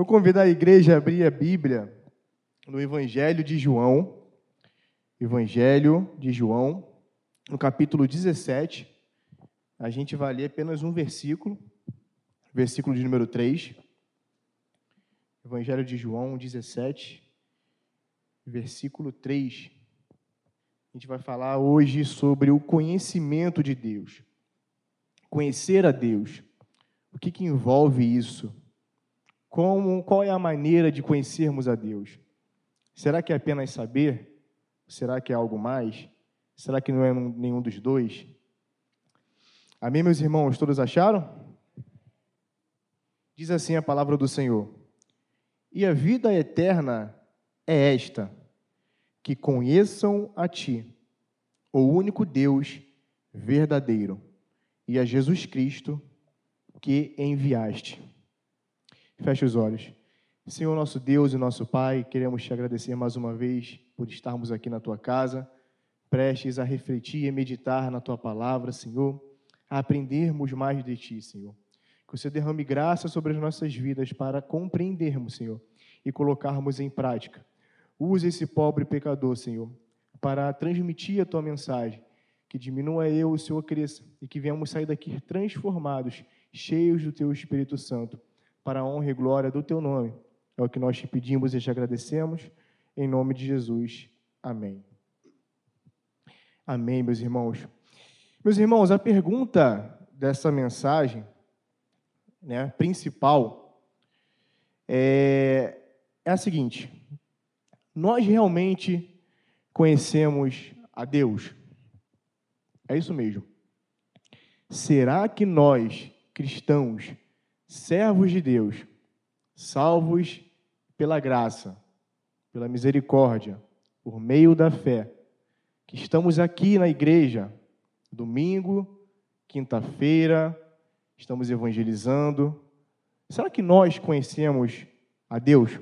Eu convido a igreja a abrir a Bíblia no Evangelho de João, Evangelho de João, no capítulo 17. A gente vai ler apenas um versículo, versículo de número 3. Evangelho de João 17, versículo 3. A gente vai falar hoje sobre o conhecimento de Deus. Conhecer a Deus. O que, que envolve isso? Como, qual é a maneira de conhecermos a Deus? Será que é apenas saber? Será que é algo mais? Será que não é nenhum dos dois? Amém, meus irmãos? Todos acharam? Diz assim a palavra do Senhor: E a vida eterna é esta, que conheçam a Ti, o único Deus verdadeiro, e a Jesus Cristo que enviaste. Feche os olhos. Senhor, nosso Deus e nosso Pai, queremos te agradecer mais uma vez por estarmos aqui na tua casa, prestes a refletir e meditar na tua palavra, Senhor, a aprendermos mais de ti, Senhor. Que você derrame graça sobre as nossas vidas para compreendermos, Senhor, e colocarmos em prática. Use esse pobre pecador, Senhor, para transmitir a tua mensagem. Que diminua eu, o Senhor cresça, e que venhamos sair daqui transformados, cheios do teu Espírito Santo para a honra e glória do teu nome. É o que nós te pedimos e te agradecemos. Em nome de Jesus. Amém. Amém, meus irmãos. Meus irmãos, a pergunta dessa mensagem, né, principal, é, é a seguinte: nós realmente conhecemos a Deus? É isso mesmo. Será que nós, cristãos, servos de Deus, salvos pela graça, pela misericórdia, por meio da fé, que estamos aqui na igreja, domingo, quinta-feira, estamos evangelizando. Será que nós conhecemos a Deus?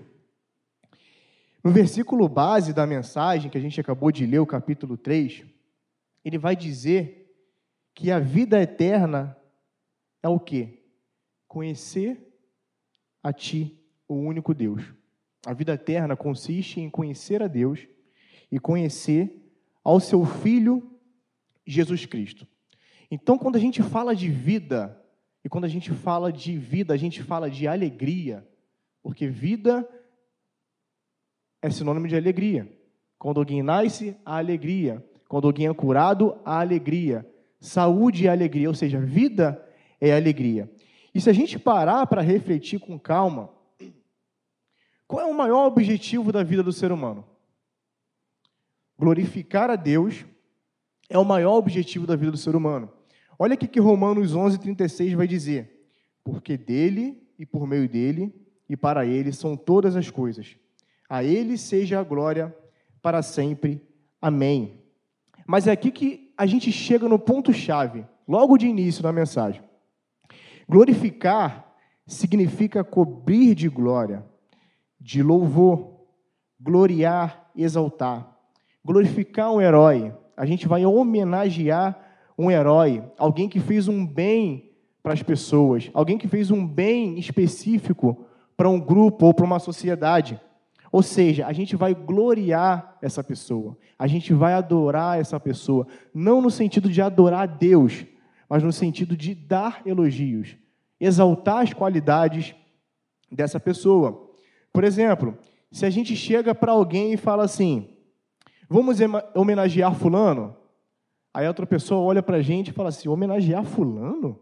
No versículo base da mensagem que a gente acabou de ler, o capítulo 3, ele vai dizer que a vida eterna é o quê? Conhecer a Ti, o único Deus. A vida eterna consiste em conhecer a Deus e conhecer ao Seu Filho Jesus Cristo. Então, quando a gente fala de vida, e quando a gente fala de vida, a gente fala de alegria, porque vida é sinônimo de alegria. Quando alguém nasce, há alegria. Quando alguém é curado, há alegria. Saúde é alegria, ou seja, vida é alegria. E se a gente parar para refletir com calma, qual é o maior objetivo da vida do ser humano? Glorificar a Deus é o maior objetivo da vida do ser humano. Olha aqui que Romanos 11, 36 vai dizer: Porque dele e por meio dele e para ele são todas as coisas. A ele seja a glória para sempre. Amém. Mas é aqui que a gente chega no ponto-chave, logo de início da mensagem. Glorificar significa cobrir de glória, de louvor, gloriar, exaltar. Glorificar um herói, a gente vai homenagear um herói, alguém que fez um bem para as pessoas, alguém que fez um bem específico para um grupo ou para uma sociedade. Ou seja, a gente vai gloriar essa pessoa, a gente vai adorar essa pessoa, não no sentido de adorar Deus, mas no sentido de dar elogios, exaltar as qualidades dessa pessoa. Por exemplo, se a gente chega para alguém e fala assim: vamos homenagear Fulano, aí outra pessoa olha para a gente e fala assim: homenagear Fulano?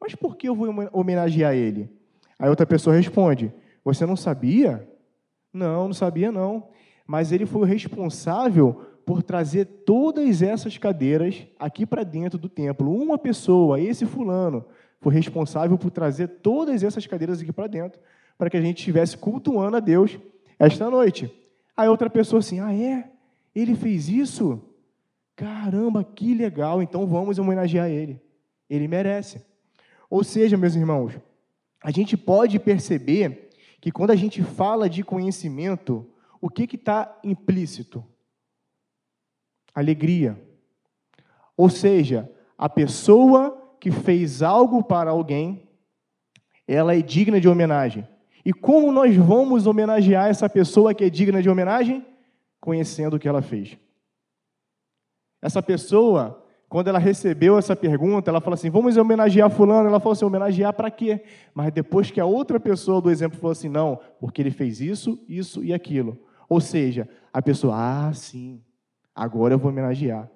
Mas por que eu vou homenagear ele? Aí outra pessoa responde: Você não sabia? Não, não sabia não. Mas ele foi o responsável por trazer todas essas cadeiras aqui para dentro do templo. Uma pessoa, esse fulano, foi responsável por trazer todas essas cadeiras aqui para dentro, para que a gente estivesse cultuando a Deus esta noite. Aí outra pessoa assim: ah, é? Ele fez isso? Caramba, que legal, então vamos homenagear ele. Ele merece. Ou seja, meus irmãos, a gente pode perceber que quando a gente fala de conhecimento, o que está implícito? Alegria. Ou seja, a pessoa que fez algo para alguém, ela é digna de homenagem. E como nós vamos homenagear essa pessoa que é digna de homenagem? Conhecendo o que ela fez. Essa pessoa, quando ela recebeu essa pergunta, ela falou assim: vamos homenagear Fulano. Ela falou assim: homenagear para quê? Mas depois que a outra pessoa do exemplo falou assim: não, porque ele fez isso, isso e aquilo. Ou seja, a pessoa, ah, sim, agora eu vou homenagear.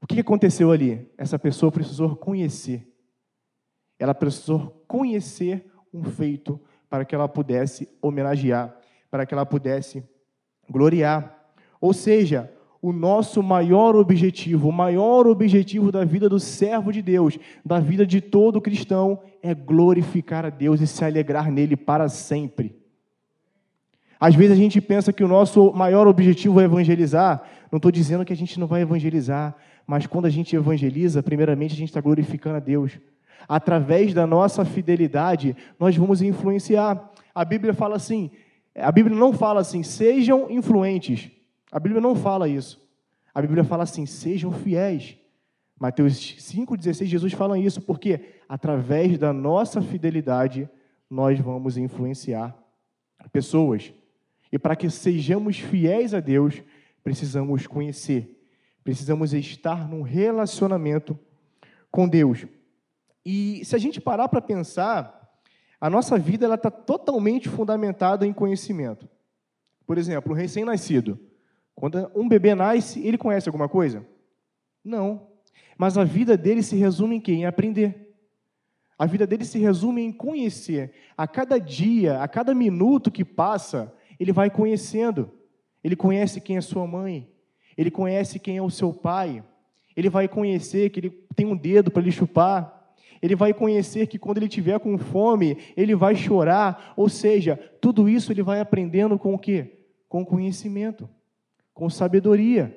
O que aconteceu ali? Essa pessoa precisou conhecer. Ela precisou conhecer um feito para que ela pudesse homenagear, para que ela pudesse gloriar. Ou seja, o nosso maior objetivo, o maior objetivo da vida do servo de Deus, da vida de todo cristão, é glorificar a Deus e se alegrar nele para sempre. Às vezes a gente pensa que o nosso maior objetivo é evangelizar. Não estou dizendo que a gente não vai evangelizar, mas quando a gente evangeliza, primeiramente a gente está glorificando a Deus. Através da nossa fidelidade, nós vamos influenciar. A Bíblia fala assim: a Bíblia não fala assim, sejam influentes. A Bíblia não fala isso. A Bíblia fala assim, sejam fiéis. Mateus 5,16, Jesus fala isso, porque através da nossa fidelidade, nós vamos influenciar pessoas. E para que sejamos fiéis a Deus, precisamos conhecer, precisamos estar num relacionamento com Deus. E se a gente parar para pensar, a nossa vida está totalmente fundamentada em conhecimento. Por exemplo, um recém-nascido. Quando um bebê nasce, ele conhece alguma coisa? Não. Mas a vida dele se resume em quê? Em aprender. A vida dele se resume em conhecer. A cada dia, a cada minuto que passa, ele vai conhecendo. Ele conhece quem é sua mãe, ele conhece quem é o seu pai, ele vai conhecer que ele tem um dedo para lhe chupar, ele vai conhecer que quando ele tiver com fome, ele vai chorar, ou seja, tudo isso ele vai aprendendo com o quê? Com conhecimento, com sabedoria.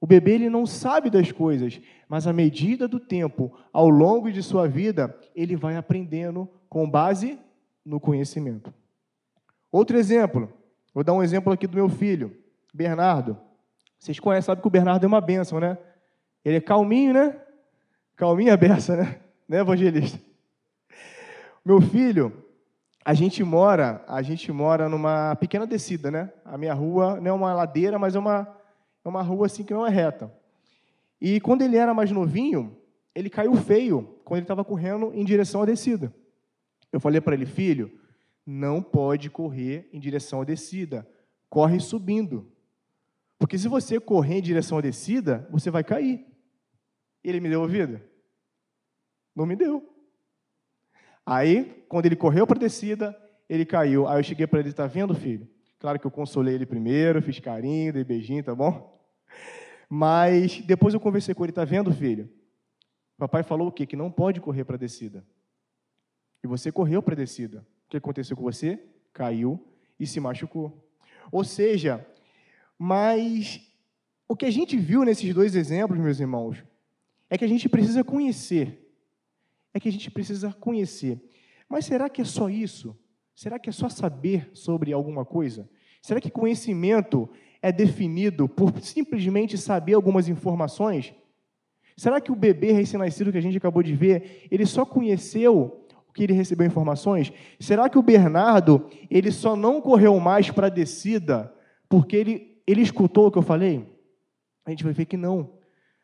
O bebê ele não sabe das coisas, mas à medida do tempo, ao longo de sua vida, ele vai aprendendo com base no conhecimento. Outro exemplo, vou dar um exemplo aqui do meu filho, Bernardo. Vocês conhecem, sabem que o Bernardo é uma bênção, né? Ele é calminho, né? Calminho a beça, né? Né, evangelista? Meu filho, a gente mora, a gente mora numa pequena descida, né? A minha rua não é uma ladeira, mas é uma, é uma rua assim que não é reta. E quando ele era mais novinho, ele caiu feio quando ele estava correndo em direção à descida. Eu falei para ele, filho, não pode correr em direção à descida. Corre subindo. Porque se você correr em direção à descida, você vai cair. Ele me deu ouvido? Não me deu. Aí, quando ele correu para a descida, ele caiu. Aí eu cheguei para ele, está vendo, filho? Claro que eu consolei ele primeiro, fiz carinho, dei beijinho, tá bom? Mas depois eu conversei com ele, está vendo, filho? Papai falou o quê? Que não pode correr para a descida. E você correu para a descida. Que aconteceu com você? Caiu e se machucou. Ou seja, mas o que a gente viu nesses dois exemplos, meus irmãos, é que a gente precisa conhecer. É que a gente precisa conhecer. Mas será que é só isso? Será que é só saber sobre alguma coisa? Será que conhecimento é definido por simplesmente saber algumas informações? Será que o bebê recém-nascido que a gente acabou de ver, ele só conheceu que ele recebeu informações? Será que o Bernardo, ele só não correu mais para a descida porque ele, ele escutou o que eu falei? A gente vai ver que não.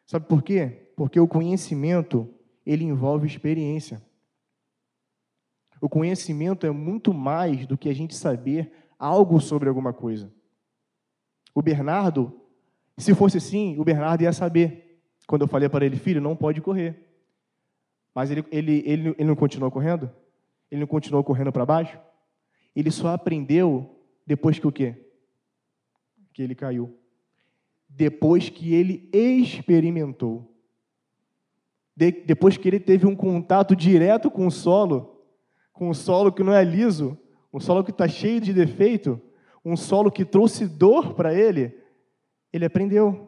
Sabe por quê? Porque o conhecimento, ele envolve experiência. O conhecimento é muito mais do que a gente saber algo sobre alguma coisa. O Bernardo, se fosse assim, o Bernardo ia saber. Quando eu falei para ele, filho, não pode correr. Mas ele, ele, ele, ele não continuou correndo? Ele não continuou correndo para baixo? Ele só aprendeu depois que o quê? Que ele caiu. Depois que ele experimentou. De, depois que ele teve um contato direto com o solo, com o solo que não é liso, um solo que está cheio de defeito, um solo que trouxe dor para ele, ele aprendeu.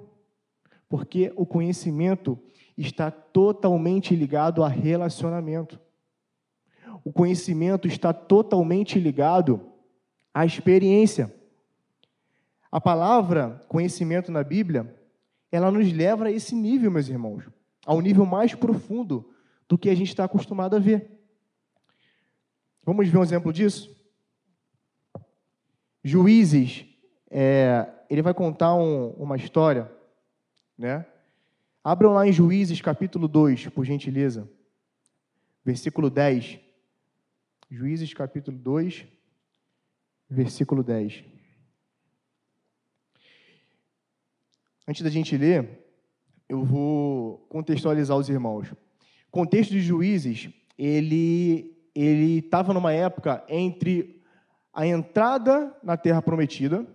Porque o conhecimento está totalmente ligado a relacionamento. O conhecimento está totalmente ligado à experiência. A palavra conhecimento na Bíblia, ela nos leva a esse nível, meus irmãos, ao nível mais profundo do que a gente está acostumado a ver. Vamos ver um exemplo disso? Juízes, é, ele vai contar um, uma história, né? Abram lá em Juízes, capítulo 2, por gentileza. Versículo 10. Juízes, capítulo 2, versículo 10. Antes da gente ler, eu vou contextualizar os irmãos. Contexto de Juízes, ele ele estava numa época entre a entrada na Terra Prometida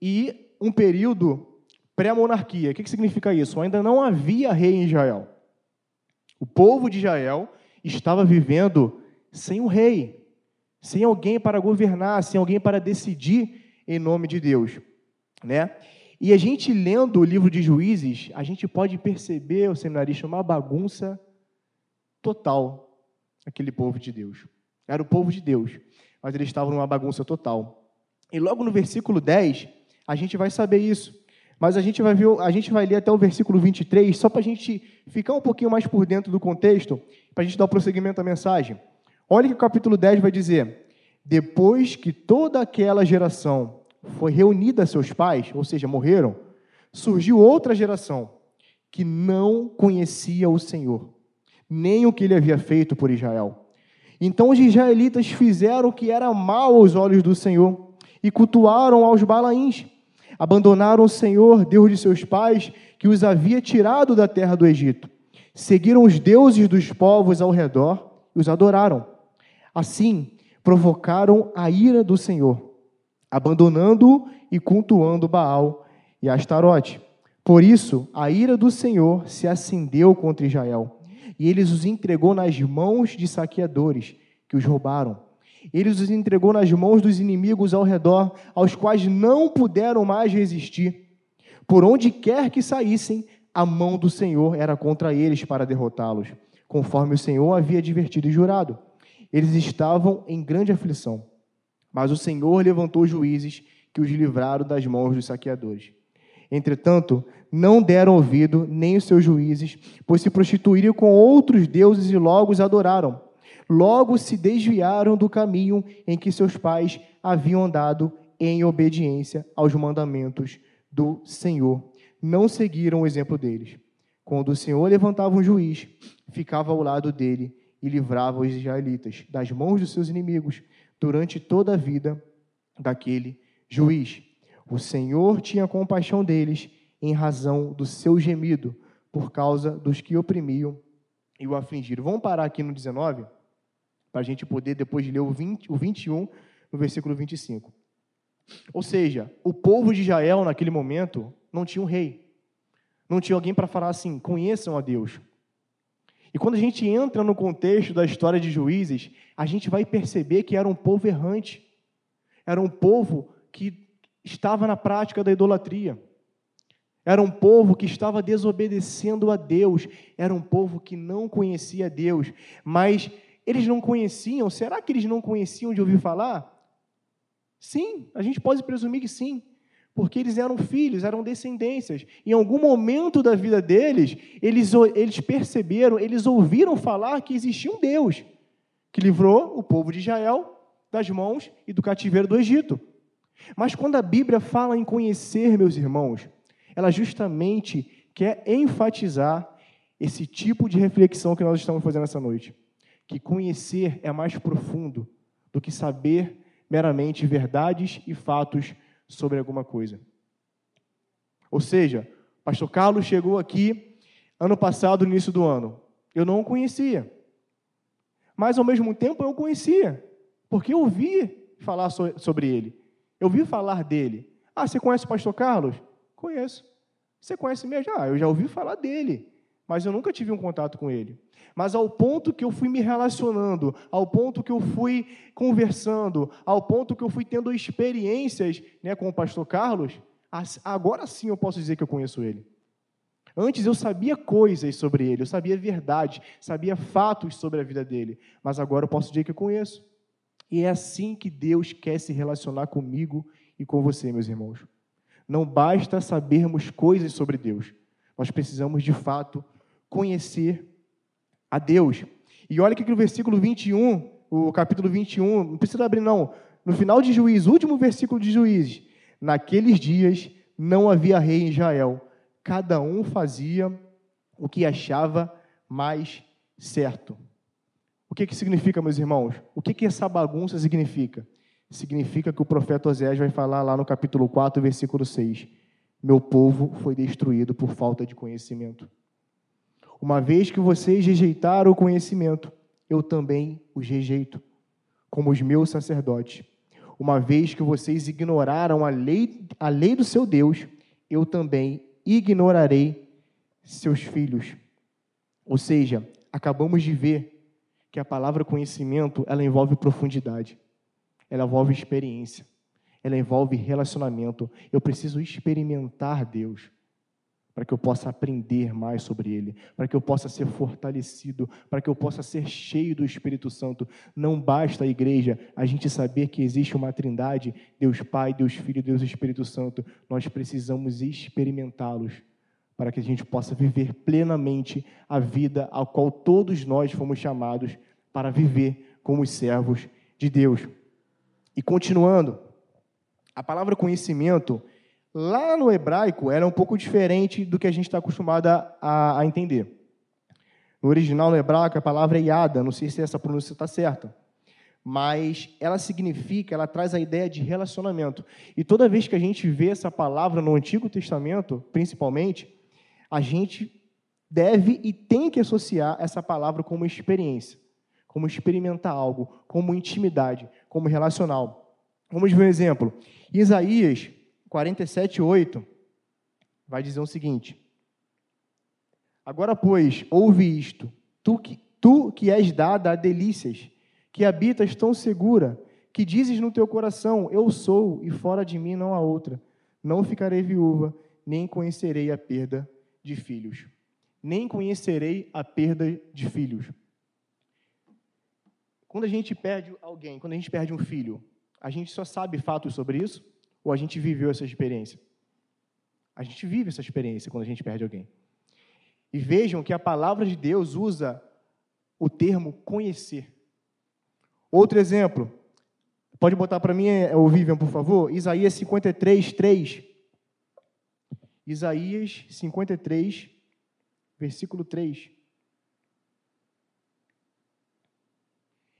e um período pré-monarquia. O que significa isso? Ainda não havia rei em Israel. O povo de Israel estava vivendo sem um rei, sem alguém para governar, sem alguém para decidir em nome de Deus, né? E a gente lendo o livro de Juízes, a gente pode perceber, o seminarista, uma bagunça total aquele povo de Deus. Era o povo de Deus, mas eles estavam numa bagunça total. E logo no versículo 10, a gente vai saber isso. Mas a gente vai ver, a gente vai ler até o versículo 23, só para a gente ficar um pouquinho mais por dentro do contexto, para a gente dar o prosseguimento à mensagem. Olha que o capítulo 10 vai dizer: Depois que toda aquela geração foi reunida a seus pais, ou seja, morreram, surgiu outra geração que não conhecia o Senhor nem o que ele havia feito por Israel. Então os israelitas fizeram o que era mal aos olhos do Senhor e cultuaram aos Balaíns. Abandonaram o Senhor, Deus de seus pais, que os havia tirado da terra do Egito. Seguiram os deuses dos povos ao redor e os adoraram. Assim, provocaram a ira do Senhor, abandonando-o e cultuando Baal e Astarote. Por isso, a ira do Senhor se acendeu contra Israel e ele os entregou nas mãos de saqueadores que os roubaram. Ele os entregou nas mãos dos inimigos ao redor, aos quais não puderam mais resistir. Por onde quer que saíssem, a mão do Senhor era contra eles para derrotá-los, conforme o Senhor havia advertido e jurado. Eles estavam em grande aflição, mas o Senhor levantou juízes que os livraram das mãos dos saqueadores. Entretanto, não deram ouvido nem os seus juízes, pois se prostituíram com outros deuses e logo os adoraram. Logo se desviaram do caminho em que seus pais haviam andado em obediência aos mandamentos do Senhor. Não seguiram o exemplo deles. Quando o Senhor levantava um juiz, ficava ao lado dele e livrava os israelitas das mãos dos seus inimigos durante toda a vida daquele juiz. O Senhor tinha compaixão deles em razão do seu gemido, por causa dos que oprimiam e o afligiram. Vamos parar aqui no 19, para a gente poder depois ler o, 20, o 21, no versículo 25. Ou seja, o povo de Israel, naquele momento, não tinha um rei. Não tinha alguém para falar assim: conheçam a Deus. E quando a gente entra no contexto da história de juízes, a gente vai perceber que era um povo errante. Era um povo que estava na prática da idolatria. Era um povo que estava desobedecendo a Deus. Era um povo que não conhecia Deus. Mas eles não conheciam. Será que eles não conheciam de ouvir falar? Sim, a gente pode presumir que sim. Porque eles eram filhos, eram descendências. Em algum momento da vida deles, eles, eles perceberam, eles ouviram falar que existia um Deus que livrou o povo de Israel das mãos e do cativeiro do Egito. Mas quando a Bíblia fala em conhecer, meus irmãos, ela justamente quer enfatizar esse tipo de reflexão que nós estamos fazendo essa noite. Que conhecer é mais profundo do que saber meramente verdades e fatos sobre alguma coisa. Ou seja, pastor Carlos chegou aqui ano passado, no início do ano. Eu não o conhecia. Mas, ao mesmo tempo, eu o conhecia, porque eu ouvi falar sobre ele. Eu ouvi falar dele. Ah, você conhece o pastor Carlos? Conheço. Você conhece mesmo? Ah, eu já ouvi falar dele, mas eu nunca tive um contato com ele. Mas ao ponto que eu fui me relacionando, ao ponto que eu fui conversando, ao ponto que eu fui tendo experiências né, com o pastor Carlos, agora sim eu posso dizer que eu conheço ele. Antes eu sabia coisas sobre ele, eu sabia verdade, sabia fatos sobre a vida dele, mas agora eu posso dizer que eu conheço. E é assim que Deus quer se relacionar comigo e com você, meus irmãos. Não basta sabermos coisas sobre Deus, nós precisamos de fato conhecer a Deus. E olha que no versículo 21, o capítulo 21, não precisa abrir não, no final de Juízes, último versículo de Juízes, naqueles dias não havia rei em Israel, cada um fazia o que achava mais certo. O que, que significa, meus irmãos? O que, que essa bagunça significa? Significa que o profeta Osés vai falar lá no capítulo 4, versículo 6. Meu povo foi destruído por falta de conhecimento. Uma vez que vocês rejeitaram o conhecimento, eu também os rejeito, como os meus sacerdotes. Uma vez que vocês ignoraram a lei, a lei do seu Deus, eu também ignorarei seus filhos. Ou seja, acabamos de ver que a palavra conhecimento, ela envolve profundidade. Ela envolve experiência. Ela envolve relacionamento. Eu preciso experimentar Deus para que eu possa aprender mais sobre Ele, para que eu possa ser fortalecido, para que eu possa ser cheio do Espírito Santo. Não basta, a igreja, a gente saber que existe uma trindade, Deus Pai, Deus Filho, Deus Espírito Santo. Nós precisamos experimentá-los para que a gente possa viver plenamente a vida a qual todos nós fomos chamados para viver como os servos de Deus. E continuando, a palavra conhecimento Lá no hebraico era um pouco diferente do que a gente está acostumado a, entender. No original, no hebraico, a palavra é yada, não sei se essa pronúncia está certa, mas ela significa, ela traz a ideia de relacionamento. E toda vez que a gente vê essa palavra no Antigo Testamento, principalmente, a gente deve e tem que associar essa palavra como experiência, como experimentar algo, como intimidade, como relacional. Vamos ver um exemplo. Isaías 47, 8, vai dizer o seguinte: Agora, pois, ouve isto, tu que, tu que és dada a delícias, que habitas tão segura, que dizes no teu coração: Eu sou, e fora de mim não há outra. Não ficarei viúva, nem conhecerei a perda de filhos. Nem conhecerei a perda de filhos. Quando a gente perde alguém, quando a gente perde um filho, a gente só sabe fatos sobre isso? Ou a gente viveu essa experiência? A gente vive essa experiência quando a gente perde alguém. E vejam que a palavra de Deus usa o termo conhecer. Outro exemplo, pode botar para mim, é, o Vivian, por favor? Isaías 53, 3. Isaías 53, versículo 3.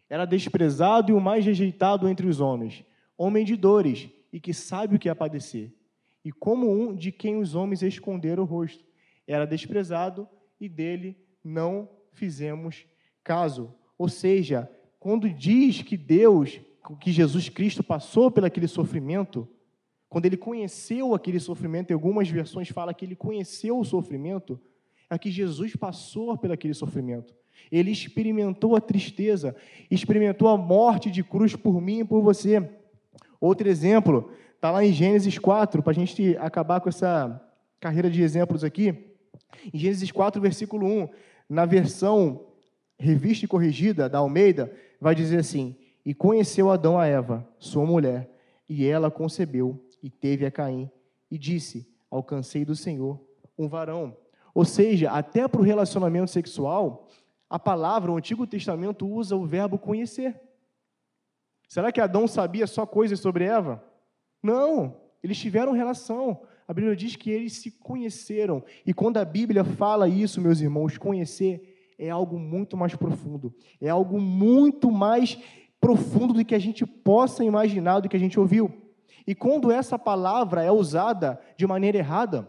Era desprezado e o mais rejeitado entre os homens, homem de dores e que sabe o que é padecer, e como um de quem os homens esconderam o rosto. Era desprezado e dele não fizemos caso. Ou seja, quando diz que Deus, que Jesus Cristo passou pelo aquele sofrimento, quando ele conheceu aquele sofrimento, em algumas versões fala que ele conheceu o sofrimento, é que Jesus passou pelo aquele sofrimento. Ele experimentou a tristeza, experimentou a morte de cruz por mim e por você. Outro exemplo está lá em Gênesis 4, para a gente acabar com essa carreira de exemplos aqui. Em Gênesis 4, versículo 1, na versão revista e corrigida da Almeida, vai dizer assim: E conheceu Adão a Eva, sua mulher, e ela concebeu e teve a Caim, e disse: Alcancei do Senhor um varão. Ou seja, até para o relacionamento sexual, a palavra, o Antigo Testamento usa o verbo conhecer. Será que Adão sabia só coisas sobre Eva? Não, eles tiveram relação. A Bíblia diz que eles se conheceram. E quando a Bíblia fala isso, meus irmãos, conhecer é algo muito mais profundo. É algo muito mais profundo do que a gente possa imaginar, do que a gente ouviu. E quando essa palavra é usada de maneira errada,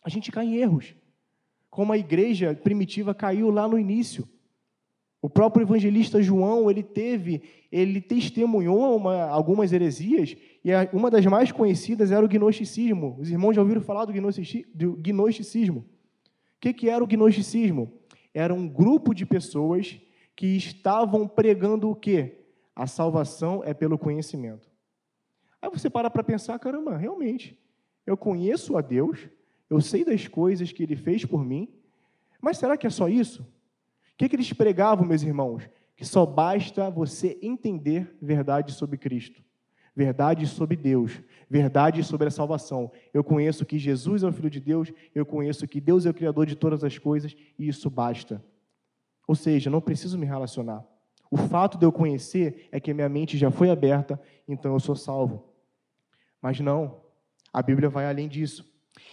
a gente cai em erros. Como a igreja primitiva caiu lá no início. O próprio evangelista João, ele teve, ele testemunhou uma, algumas heresias, e uma das mais conhecidas era o gnosticismo. Os irmãos já ouviram falar do gnosticismo? O que, que era o gnosticismo? Era um grupo de pessoas que estavam pregando o quê? A salvação é pelo conhecimento. Aí você para para pensar, caramba, realmente, eu conheço a Deus, eu sei das coisas que Ele fez por mim, mas será que é só isso? Que, que eles pregavam, meus irmãos? Que só basta você entender verdade sobre Cristo, verdade sobre Deus, verdade sobre a salvação. Eu conheço que Jesus é o Filho de Deus, eu conheço que Deus é o Criador de todas as coisas, e isso basta. Ou seja, não preciso me relacionar. O fato de eu conhecer é que minha mente já foi aberta, então eu sou salvo. Mas não, a Bíblia vai além disso.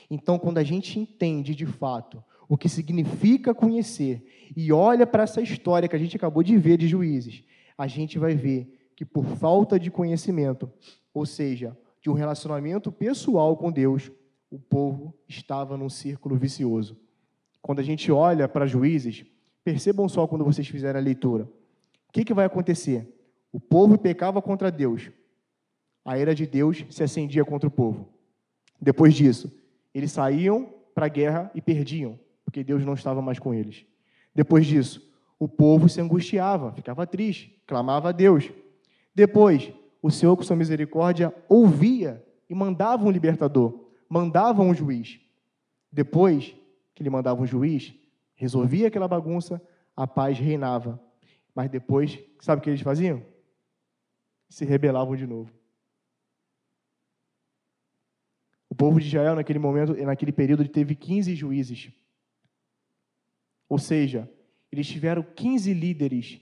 Então, quando a gente entende de fato o que significa conhecer e olha para essa história que a gente acabou de ver de juízes, a gente vai ver que por falta de conhecimento, ou seja, de um relacionamento pessoal com Deus, o povo estava num círculo vicioso. Quando a gente olha para juízes, percebam só quando vocês fizerem a leitura. O que, que vai acontecer? O povo pecava contra Deus. A ira de Deus se acendia contra o povo. Depois disso, eles saíam para a guerra e perdiam, porque Deus não estava mais com eles. Depois disso, o povo se angustiava, ficava triste, clamava a Deus. Depois, o Senhor, com sua misericórdia, ouvia e mandava um libertador, mandava um juiz. Depois que ele mandava um juiz, resolvia aquela bagunça, a paz reinava. Mas depois, sabe o que eles faziam? Se rebelavam de novo. O povo de Israel, naquele momento, naquele período, teve 15 juízes. Ou seja, eles tiveram 15 líderes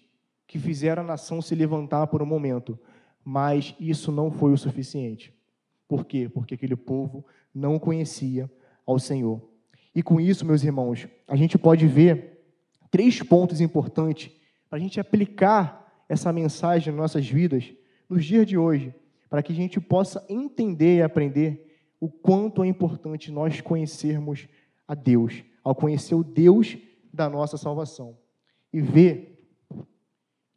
que fizeram a nação se levantar por um momento, mas isso não foi o suficiente. Por quê? Porque aquele povo não conhecia ao Senhor. E com isso, meus irmãos, a gente pode ver três pontos importantes para a gente aplicar essa mensagem nas nossas vidas nos dias de hoje, para que a gente possa entender e aprender o quanto é importante nós conhecermos a Deus, ao conhecer o Deus da nossa salvação e ver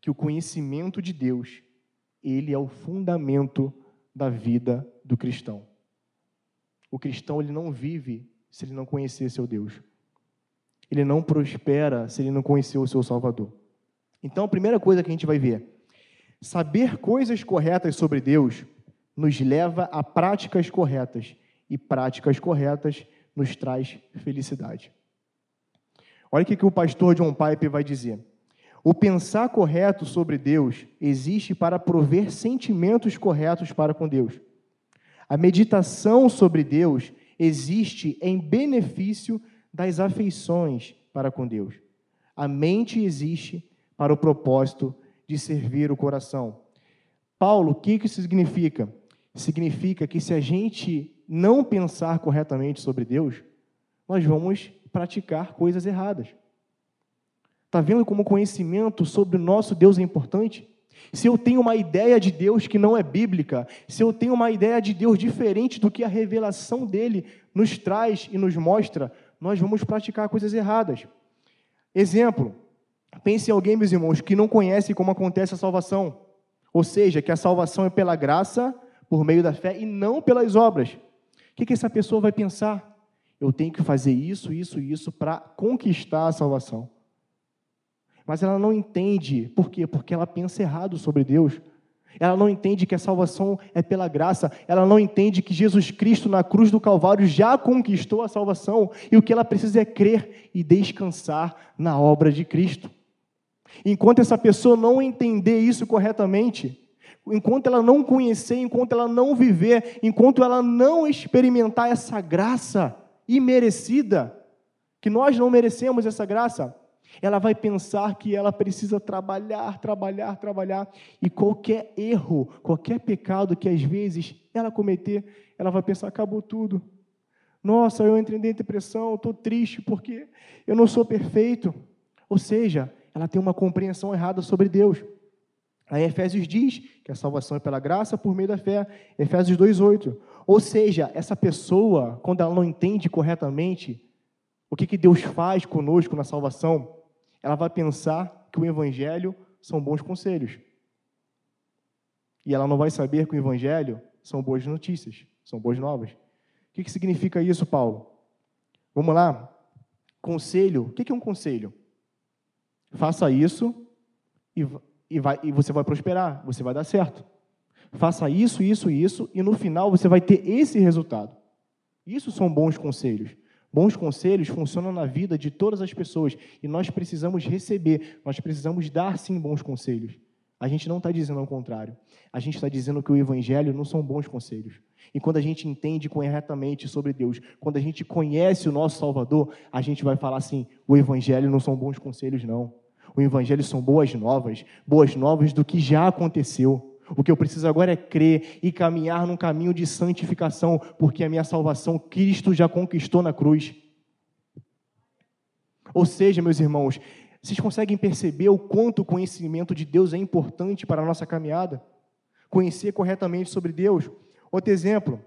que o conhecimento de Deus, ele é o fundamento da vida do cristão. O cristão ele não vive se ele não conhecer seu Deus. Ele não prospera se ele não conhecer o seu Salvador. Então, a primeira coisa que a gente vai ver, saber coisas corretas sobre Deus nos leva a práticas corretas e práticas corretas nos traz felicidade. Olha o que o pastor John Pipe vai dizer. O pensar correto sobre Deus existe para prover sentimentos corretos para com Deus. A meditação sobre Deus existe em benefício das afeições para com Deus. A mente existe para o propósito de servir o coração. Paulo, o que isso significa? Significa que se a gente não pensar corretamente sobre Deus, nós vamos praticar coisas erradas. Está vendo como o conhecimento sobre o nosso Deus é importante? Se eu tenho uma ideia de Deus que não é bíblica, se eu tenho uma ideia de Deus diferente do que a revelação dele nos traz e nos mostra, nós vamos praticar coisas erradas. Exemplo: pense em alguém, meus irmãos, que não conhece como acontece a salvação. Ou seja, que a salvação é pela graça, por meio da fé e não pelas obras. O que, que essa pessoa vai pensar? Eu tenho que fazer isso, isso isso para conquistar a salvação mas ela não entende. Por quê? Porque ela pensa errado sobre Deus. Ela não entende que a salvação é pela graça. Ela não entende que Jesus Cristo na cruz do Calvário já conquistou a salvação. E o que ela precisa é crer e descansar na obra de Cristo. Enquanto essa pessoa não entender isso corretamente, enquanto ela não conhecer, enquanto ela não viver, enquanto ela não experimentar essa graça imerecida, que nós não merecemos essa graça, ela vai pensar que ela precisa trabalhar, trabalhar, trabalhar, e qualquer erro, qualquer pecado que às vezes ela cometer, ela vai pensar: acabou tudo. Nossa, eu entrei em depressão, estou triste porque eu não sou perfeito. Ou seja, ela tem uma compreensão errada sobre Deus. Aí Efésios diz que a salvação é pela graça por meio da fé. Efésios 2,8. Ou seja, essa pessoa, quando ela não entende corretamente o que, que Deus faz conosco na salvação, ela vai pensar que o Evangelho são bons conselhos. E ela não vai saber que o Evangelho são boas notícias, são boas novas. O que, que significa isso, Paulo? Vamos lá. Conselho. O que é um conselho? Faça isso e, e, vai, e você vai prosperar, você vai dar certo. Faça isso, isso, isso, e no final você vai ter esse resultado. Isso são bons conselhos. Bons conselhos funcionam na vida de todas as pessoas e nós precisamos receber, nós precisamos dar sim bons conselhos. A gente não está dizendo ao contrário. A gente está dizendo que o Evangelho não são bons conselhos. E quando a gente entende corretamente sobre Deus, quando a gente conhece o nosso Salvador, a gente vai falar assim: o Evangelho não são bons conselhos, não. O Evangelho são boas novas, boas novas do que já aconteceu. O que eu preciso agora é crer e caminhar num caminho de santificação, porque a minha salvação Cristo já conquistou na cruz. Ou seja, meus irmãos, vocês conseguem perceber o quanto o conhecimento de Deus é importante para a nossa caminhada? Conhecer corretamente sobre Deus. Outro exemplo,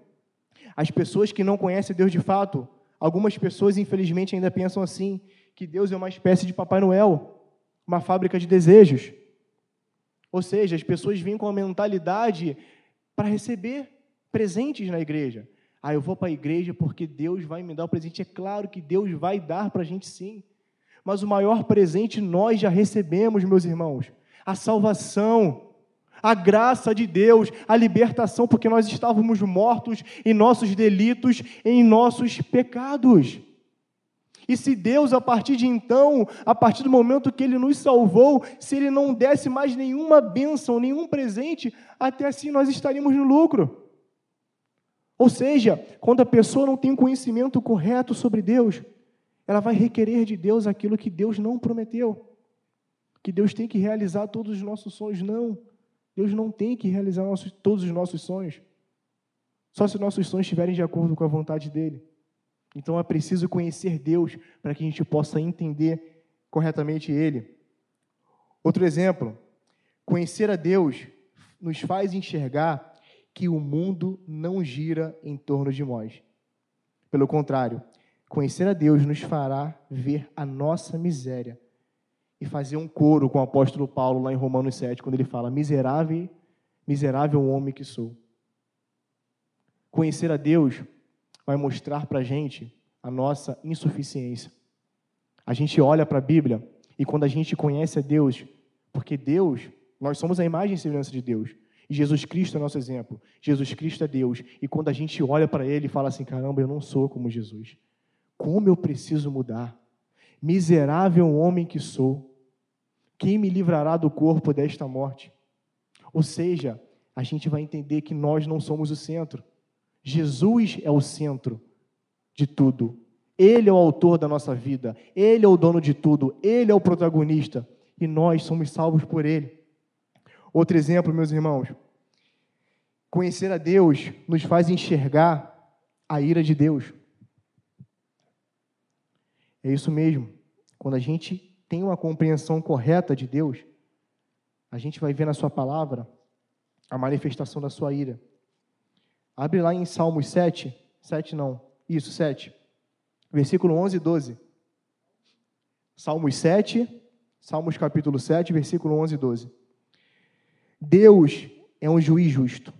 as pessoas que não conhecem Deus de fato, algumas pessoas, infelizmente, ainda pensam assim: que Deus é uma espécie de Papai Noel, uma fábrica de desejos. Ou seja, as pessoas vêm com a mentalidade para receber presentes na igreja. Ah, eu vou para a igreja porque Deus vai me dar o presente. É claro que Deus vai dar para a gente sim. Mas o maior presente nós já recebemos, meus irmãos: a salvação, a graça de Deus, a libertação, porque nós estávamos mortos em nossos delitos, em nossos pecados. E se Deus, a partir de então, a partir do momento que Ele nos salvou, se Ele não desse mais nenhuma bênção, nenhum presente, até assim nós estaríamos no lucro. Ou seja, quando a pessoa não tem conhecimento correto sobre Deus, ela vai requerer de Deus aquilo que Deus não prometeu. Que Deus tem que realizar todos os nossos sonhos. Não. Deus não tem que realizar nossos, todos os nossos sonhos. Só se nossos sonhos estiverem de acordo com a vontade dEle. Então é preciso conhecer Deus para que a gente possa entender corretamente Ele. Outro exemplo, conhecer a Deus nos faz enxergar que o mundo não gira em torno de nós. Pelo contrário, conhecer a Deus nos fará ver a nossa miséria e fazer um coro com o apóstolo Paulo lá em Romanos 7, quando ele fala: Miserável, miserável homem que sou. Conhecer a Deus vai mostrar para a gente a nossa insuficiência. A gente olha para a Bíblia e quando a gente conhece a Deus, porque Deus, nós somos a imagem e semelhança de Deus. E Jesus Cristo é nosso exemplo. Jesus Cristo é Deus. E quando a gente olha para Ele e fala assim: caramba, eu não sou como Jesus. Como eu preciso mudar? Miserável homem que sou. Quem me livrará do corpo desta morte? Ou seja, a gente vai entender que nós não somos o centro. Jesus é o centro de tudo. Ele é o autor da nossa vida. Ele é o dono de tudo. Ele é o protagonista. E nós somos salvos por Ele. Outro exemplo, meus irmãos. Conhecer a Deus nos faz enxergar a ira de Deus. É isso mesmo. Quando a gente tem uma compreensão correta de Deus, a gente vai ver na Sua palavra a manifestação da Sua ira. Abre lá em Salmos 7, 7 não, isso, 7, versículo 11 e 12. Salmos 7, Salmos capítulo 7, versículo 11 e 12. Deus é um juiz justo,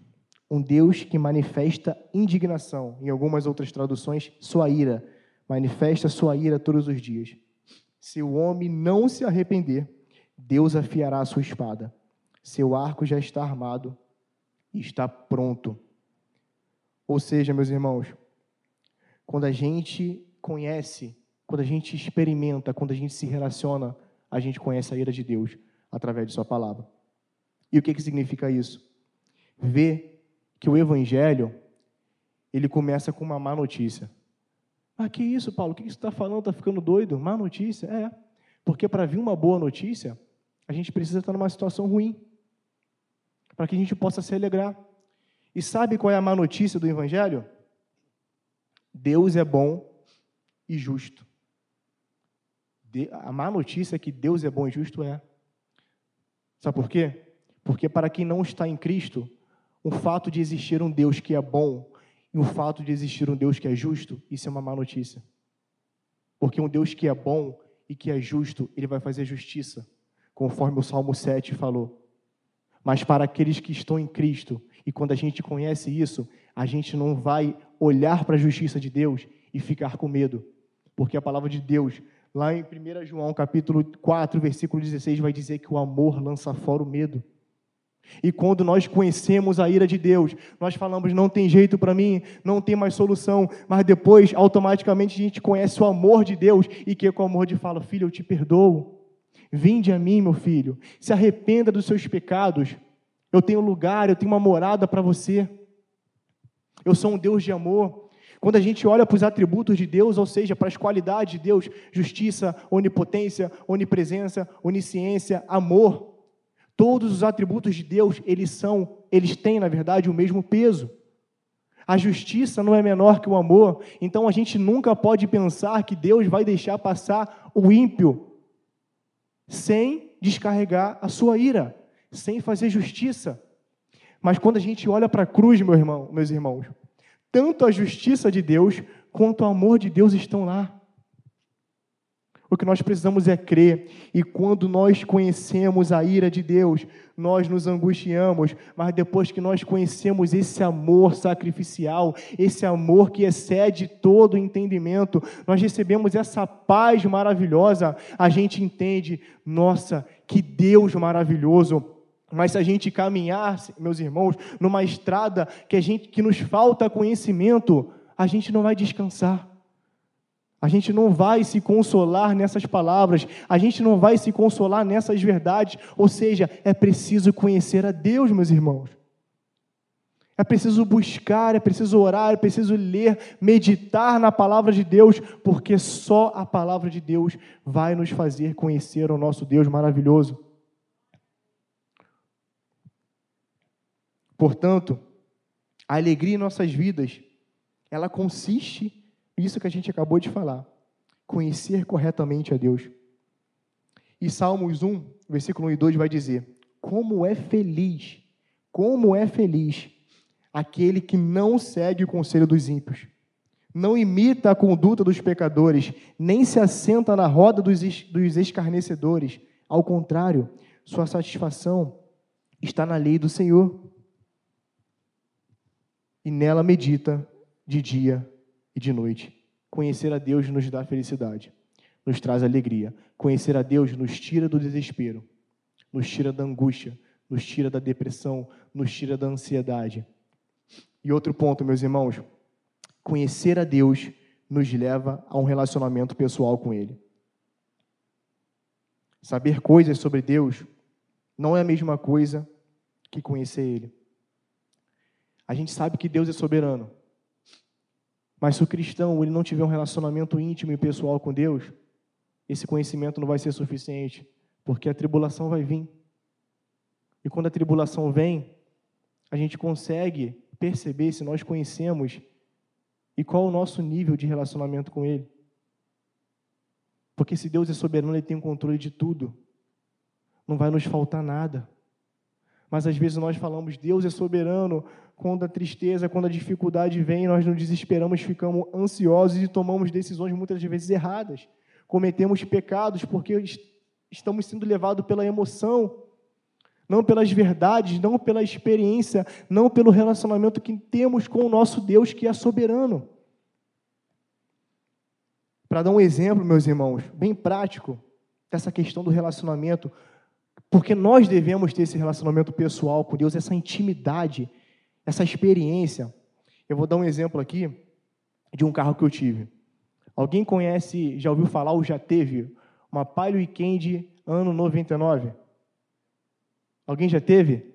um Deus que manifesta indignação, em algumas outras traduções, sua ira, manifesta sua ira todos os dias. Se o homem não se arrepender, Deus afiará a sua espada. Seu arco já está armado e está pronto. Ou seja, meus irmãos, quando a gente conhece, quando a gente experimenta, quando a gente se relaciona, a gente conhece a ira de Deus através de Sua palavra. E o que, que significa isso? Ver que o Evangelho ele começa com uma má notícia. Ah, que isso, Paulo? O que você está falando? Está ficando doido? Má notícia? É. Porque para vir uma boa notícia, a gente precisa estar numa situação ruim. Para que a gente possa se alegrar. E sabe qual é a má notícia do Evangelho? Deus é bom e justo. A má notícia é que Deus é bom e justo é. Sabe por quê? Porque para quem não está em Cristo, o fato de existir um Deus que é bom e o fato de existir um Deus que é justo, isso é uma má notícia. Porque um Deus que é bom e que é justo, ele vai fazer justiça, conforme o Salmo 7 falou. Mas para aqueles que estão em Cristo, e quando a gente conhece isso, a gente não vai olhar para a justiça de Deus e ficar com medo. Porque a palavra de Deus, lá em 1 João capítulo 4, versículo 16, vai dizer que o amor lança fora o medo. E quando nós conhecemos a ira de Deus, nós falamos, não tem jeito para mim, não tem mais solução, mas depois, automaticamente, a gente conhece o amor de Deus e que com o amor de fala, filho, eu te perdoo. Vinde a mim, meu filho, se arrependa dos seus pecados, eu tenho lugar, eu tenho uma morada para você. Eu sou um Deus de amor. Quando a gente olha para os atributos de Deus, ou seja, para as qualidades de Deus, justiça, onipotência, onipresença, onisciência, amor, todos os atributos de Deus, eles são, eles têm, na verdade, o mesmo peso. A justiça não é menor que o amor, então a gente nunca pode pensar que Deus vai deixar passar o ímpio sem descarregar a sua ira, sem fazer justiça. Mas quando a gente olha para a cruz, meu irmão, meus irmãos, tanto a justiça de Deus quanto o amor de Deus estão lá. O que nós precisamos é crer, e quando nós conhecemos a ira de Deus, nós nos angustiamos, mas depois que nós conhecemos esse amor sacrificial, esse amor que excede todo entendimento, nós recebemos essa paz maravilhosa, a gente entende, nossa, que Deus maravilhoso. Mas se a gente caminhar, meus irmãos, numa estrada que a gente que nos falta conhecimento, a gente não vai descansar. A gente não vai se consolar nessas palavras, a gente não vai se consolar nessas verdades, ou seja, é preciso conhecer a Deus, meus irmãos. É preciso buscar, é preciso orar, é preciso ler, meditar na palavra de Deus, porque só a palavra de Deus vai nos fazer conhecer o nosso Deus maravilhoso. Portanto, a alegria em nossas vidas, ela consiste nisso que a gente acabou de falar, conhecer corretamente a Deus. E Salmos 1, versículo 1 e 2 vai dizer: Como é feliz, como é feliz aquele que não segue o conselho dos ímpios, não imita a conduta dos pecadores, nem se assenta na roda dos, dos escarnecedores. Ao contrário, sua satisfação está na lei do Senhor e nela medita de dia e de noite. Conhecer a Deus nos dá felicidade, nos traz alegria. Conhecer a Deus nos tira do desespero, nos tira da angústia, nos tira da depressão, nos tira da ansiedade. E outro ponto, meus irmãos, conhecer a Deus nos leva a um relacionamento pessoal com Ele. Saber coisas sobre Deus não é a mesma coisa que conhecer Ele. A gente sabe que Deus é soberano. Mas se o cristão ele não tiver um relacionamento íntimo e pessoal com Deus, esse conhecimento não vai ser suficiente, porque a tribulação vai vir. E quando a tribulação vem, a gente consegue perceber se nós conhecemos e qual o nosso nível de relacionamento com Ele. Porque se Deus é soberano, Ele tem o controle de tudo. Não vai nos faltar nada. Mas às vezes nós falamos, Deus é soberano, quando a tristeza, quando a dificuldade vem, nós nos desesperamos, ficamos ansiosos e tomamos decisões muitas vezes erradas. Cometemos pecados porque estamos sendo levados pela emoção, não pelas verdades, não pela experiência, não pelo relacionamento que temos com o nosso Deus que é soberano. Para dar um exemplo, meus irmãos, bem prático, dessa questão do relacionamento, porque nós devemos ter esse relacionamento pessoal com Deus, essa intimidade, essa experiência. Eu vou dar um exemplo aqui de um carro que eu tive. Alguém conhece, já ouviu falar ou já teve uma Palio Weekend ano 99? Alguém já teve?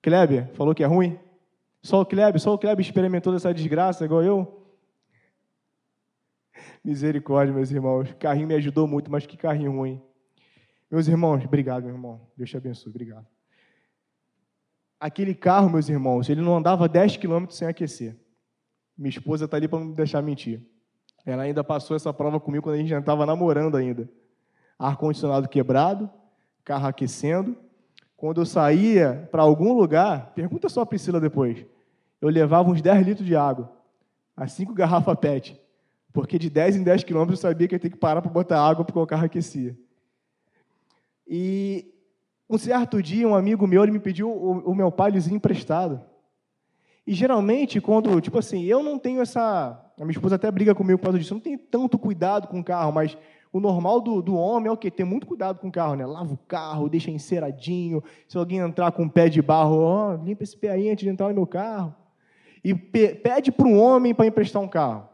Kleber falou que é ruim? Só o Kleber, só o Kleber experimentou essa desgraça igual eu? Misericórdia, meus irmãos. Carrinho me ajudou muito, mas que carrinho ruim. Meus irmãos, obrigado, meu irmão. Deus te abençoe, obrigado. Aquele carro, meus irmãos, ele não andava 10 quilômetros sem aquecer. Minha esposa está ali para não me deixar mentir. Ela ainda passou essa prova comigo quando a gente estava namorando ainda. Ar-condicionado quebrado, carro aquecendo. Quando eu saía para algum lugar, pergunta só a Priscila depois, eu levava uns 10 litros de água, as 5 garrafas PET, porque de 10 em 10 quilômetros eu sabia que ia ter que parar para botar água porque o carro aquecia. E um certo dia, um amigo meu ele me pediu o, o meu palhozinho emprestado. E geralmente, quando, tipo assim, eu não tenho essa. A minha esposa até briga comigo por causa disso. Eu não tenho tanto cuidado com o carro, mas o normal do, do homem é o quê? Ter muito cuidado com o carro, né? Lava o carro, deixa enceradinho. Se alguém entrar com um pé de barro, ó, limpa esse pé aí antes de entrar no meu carro. E pe pede para um homem para emprestar um carro.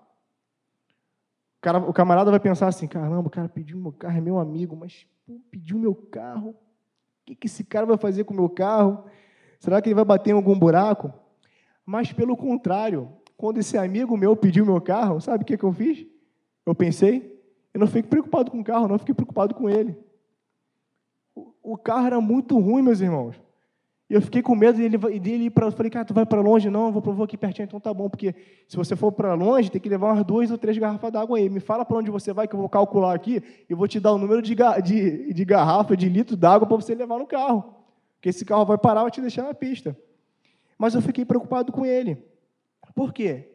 O, cara, o camarada vai pensar assim: caramba, o cara pediu meu carro, é meu amigo, mas Pediu meu carro. O que, que esse cara vai fazer com o meu carro? Será que ele vai bater em algum buraco? Mas, pelo contrário, quando esse amigo meu pediu meu carro, sabe o que, que eu fiz? Eu pensei, eu não fiquei preocupado com o carro, não, fiquei preocupado com ele. O carro era muito ruim, meus irmãos. E eu fiquei com medo dele, dele ir para. Falei, cara, tu vai para longe? Não, vou, vou aqui pertinho, então tá bom, porque se você for para longe, tem que levar umas duas ou três garrafas d'água aí. Me fala para onde você vai, que eu vou calcular aqui e vou te dar o número de, de, de garrafa, de litro d'água para você levar no carro. Porque esse carro vai parar, vai te deixar na pista. Mas eu fiquei preocupado com ele. Por quê?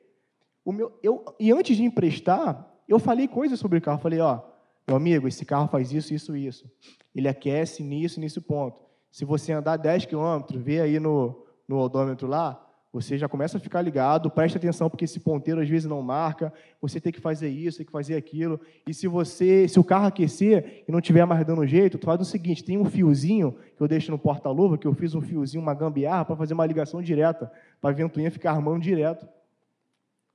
O meu, eu, e antes de emprestar, eu falei coisas sobre o carro. Falei, ó, meu amigo, esse carro faz isso, isso, isso. Ele aquece nisso, nesse ponto. Se você andar 10 quilômetros, vê aí no, no odômetro lá, você já começa a ficar ligado, presta atenção, porque esse ponteiro às vezes não marca, você tem que fazer isso, tem que fazer aquilo. E se você, se o carro aquecer e não tiver mais dando jeito, tu faz o seguinte: tem um fiozinho que eu deixo no porta-luva, que eu fiz um fiozinho, uma gambiarra, para fazer uma ligação direta, para a ventoinha ficar armando direto.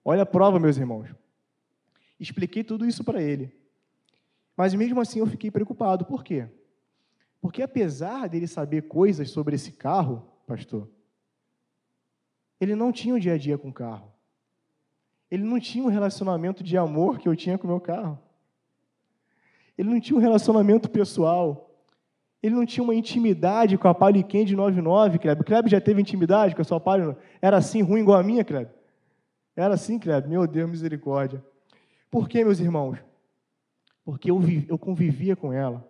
Olha a prova, meus irmãos. Expliquei tudo isso para ele. Mas mesmo assim eu fiquei preocupado. Por quê? Porque apesar dele saber coisas sobre esse carro, pastor, ele não tinha o um dia a dia com o carro. Ele não tinha um relacionamento de amor que eu tinha com o meu carro. Ele não tinha um relacionamento pessoal. Ele não tinha uma intimidade com a Palio Candy 99, Kleber. O Kleber já teve intimidade com a sua Palio? Era assim, ruim igual a minha, Kleber? Era assim, Kleber? Meu Deus, misericórdia. Por quê, meus irmãos? Porque eu, eu convivia com ela.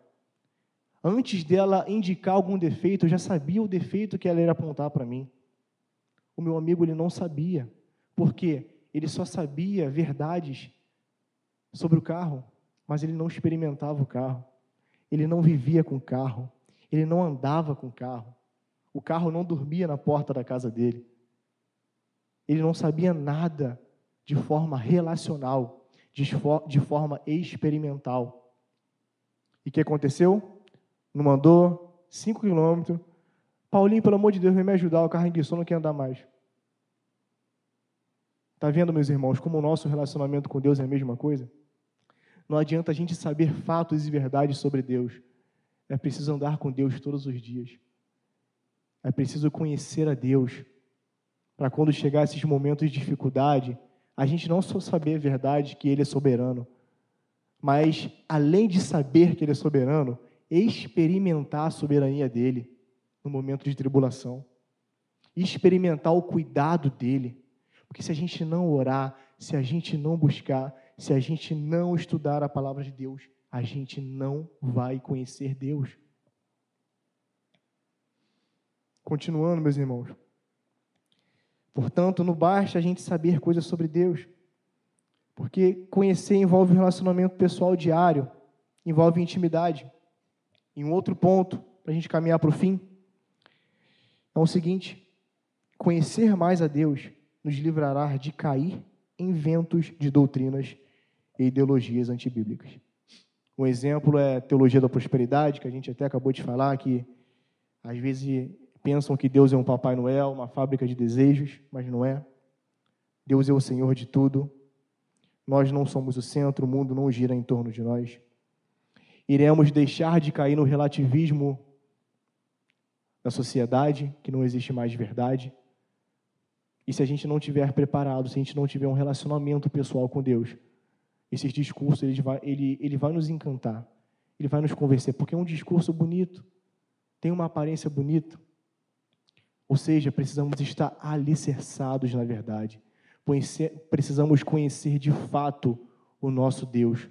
Antes dela indicar algum defeito, eu já sabia o defeito que ela ia apontar para mim. O meu amigo ele não sabia, porque ele só sabia verdades sobre o carro, mas ele não experimentava o carro. Ele não vivia com o carro, ele não andava com o carro. O carro não dormia na porta da casa dele. Ele não sabia nada de forma relacional, de forma experimental. E o que aconteceu? Não mandou, cinco quilômetros. Paulinho, pelo amor de Deus, vem me ajudar, o carro enguiçou, não quer andar mais. Está vendo, meus irmãos, como o nosso relacionamento com Deus é a mesma coisa? Não adianta a gente saber fatos e verdades sobre Deus. É preciso andar com Deus todos os dias. É preciso conhecer a Deus. Para quando chegar esses momentos de dificuldade, a gente não só saber a verdade que Ele é soberano, mas além de saber que Ele é soberano, experimentar a soberania dele no momento de tribulação, experimentar o cuidado dele. Porque se a gente não orar, se a gente não buscar, se a gente não estudar a palavra de Deus, a gente não vai conhecer Deus. Continuando, meus irmãos. Portanto, não basta a gente saber coisas sobre Deus, porque conhecer envolve um relacionamento pessoal diário, envolve intimidade. Em um outro ponto, para a gente caminhar para o fim, é o seguinte: conhecer mais a Deus nos livrará de cair em ventos de doutrinas e ideologias antibíblicas. Um exemplo é a teologia da prosperidade, que a gente até acabou de falar, que às vezes pensam que Deus é um Papai Noel, uma fábrica de desejos, mas não é. Deus é o Senhor de tudo. Nós não somos o centro, o mundo não gira em torno de nós iremos deixar de cair no relativismo da sociedade, que não existe mais verdade. E se a gente não tiver preparado, se a gente não tiver um relacionamento pessoal com Deus, esses discursos ele vai, ele, ele vai nos encantar, ele vai nos convencer, porque é um discurso bonito, tem uma aparência bonita. Ou seja, precisamos estar alicerçados na verdade, precisamos conhecer de fato o nosso Deus,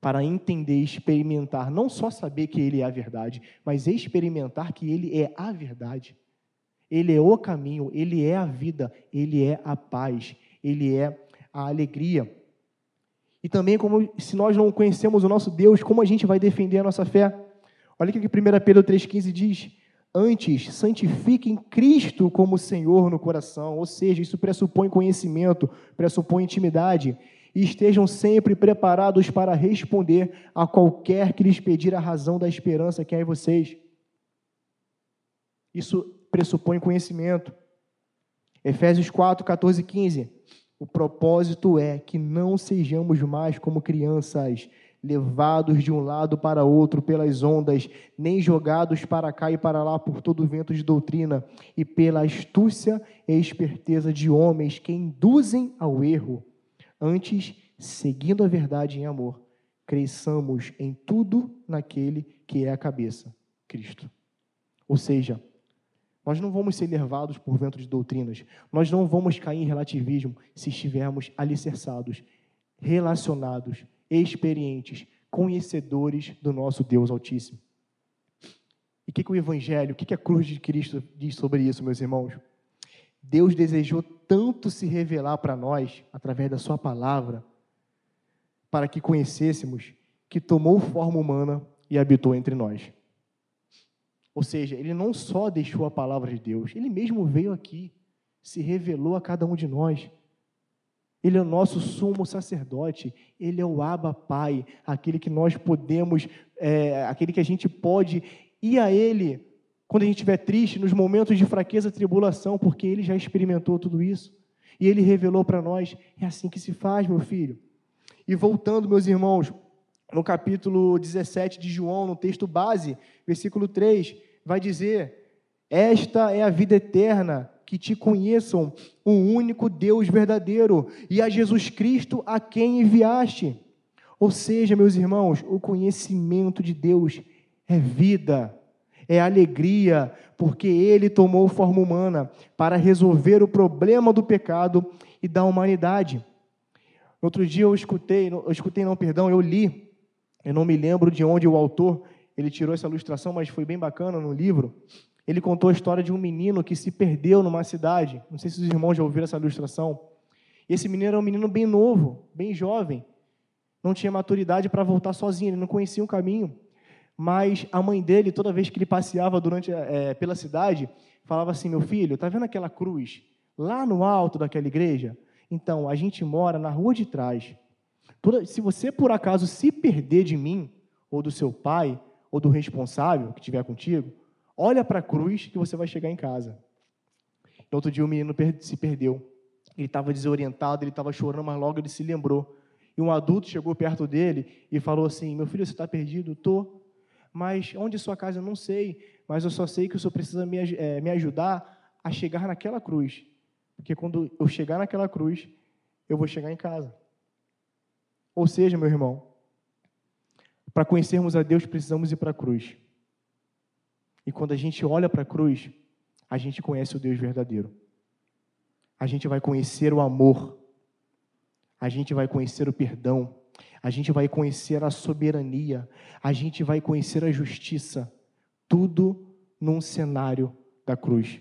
para entender e experimentar, não só saber que Ele é a verdade, mas experimentar que Ele é a verdade. Ele é o caminho, Ele é a vida, Ele é a paz, Ele é a alegria. E também, como se nós não conhecemos o nosso Deus, como a gente vai defender a nossa fé? Olha o que 1 Pedro 3,15 diz. Antes, santifiquem Cristo como Senhor no coração, ou seja, isso pressupõe conhecimento, pressupõe intimidade e estejam sempre preparados para responder a qualquer que lhes pedir a razão da esperança que há em vocês. Isso pressupõe conhecimento. Efésios 4, 14 e 15. O propósito é que não sejamos mais como crianças levados de um lado para outro pelas ondas, nem jogados para cá e para lá por todo o vento de doutrina, e pela astúcia e esperteza de homens que induzem ao erro. Antes, seguindo a verdade em amor, cresçamos em tudo naquele que é a cabeça, Cristo. Ou seja, nós não vamos ser levados por vento de doutrinas, nós não vamos cair em relativismo se estivermos alicerçados, relacionados, experientes, conhecedores do nosso Deus Altíssimo. E o que, que o Evangelho, o que, que a cruz de Cristo diz sobre isso, meus irmãos? Deus desejou tanto se revelar para nós, através da Sua palavra, para que conhecêssemos, que tomou forma humana e habitou entre nós. Ou seja, ele não só deixou a palavra de Deus, ele mesmo veio aqui, se revelou a cada um de nós. Ele é o nosso sumo sacerdote, ele é o Abba Pai, aquele que nós podemos, é, aquele que a gente pode ir a ele quando a gente estiver triste, nos momentos de fraqueza, tribulação, porque ele já experimentou tudo isso. E ele revelou para nós: é assim que se faz, meu filho. E voltando, meus irmãos, no capítulo 17 de João, no texto base, versículo 3, vai dizer: Esta é a vida eterna, que te conheçam, o único Deus verdadeiro, e a Jesus Cristo a quem enviaste. Ou seja, meus irmãos, o conhecimento de Deus é vida, é alegria, porque Ele tomou forma humana para resolver o problema do pecado e da humanidade. Outro dia eu escutei, eu escutei não, perdão, eu li, eu não me lembro de onde o autor ele tirou essa ilustração, mas foi bem bacana no livro. Ele contou a história de um menino que se perdeu numa cidade. Não sei se os irmãos já ouviram essa ilustração. Esse menino era um menino bem novo, bem jovem. Não tinha maturidade para voltar sozinho, ele não conhecia o caminho. Mas a mãe dele, toda vez que ele passeava durante é, pela cidade, falava assim: Meu filho, está vendo aquela cruz lá no alto daquela igreja? Então, a gente mora na rua de trás. se você por acaso se perder de mim ou do seu pai, ou do responsável que estiver contigo, olha para a cruz que você vai chegar em casa. No outro dia o menino se perdeu. Ele estava desorientado, ele estava chorando, mas logo ele se lembrou. E um adulto chegou perto dele e falou assim: Meu filho, você está perdido? Estou. Mas onde é sua casa? Eu não sei. Mas eu só sei que o senhor precisa me, é, me ajudar a chegar naquela cruz. Porque quando eu chegar naquela cruz, eu vou chegar em casa. Ou seja, meu irmão, para conhecermos a Deus, precisamos ir para a cruz. E quando a gente olha para a cruz, a gente conhece o Deus verdadeiro. A gente vai conhecer o amor. A gente vai conhecer o perdão. A gente vai conhecer a soberania. A gente vai conhecer a justiça. Tudo num cenário da cruz.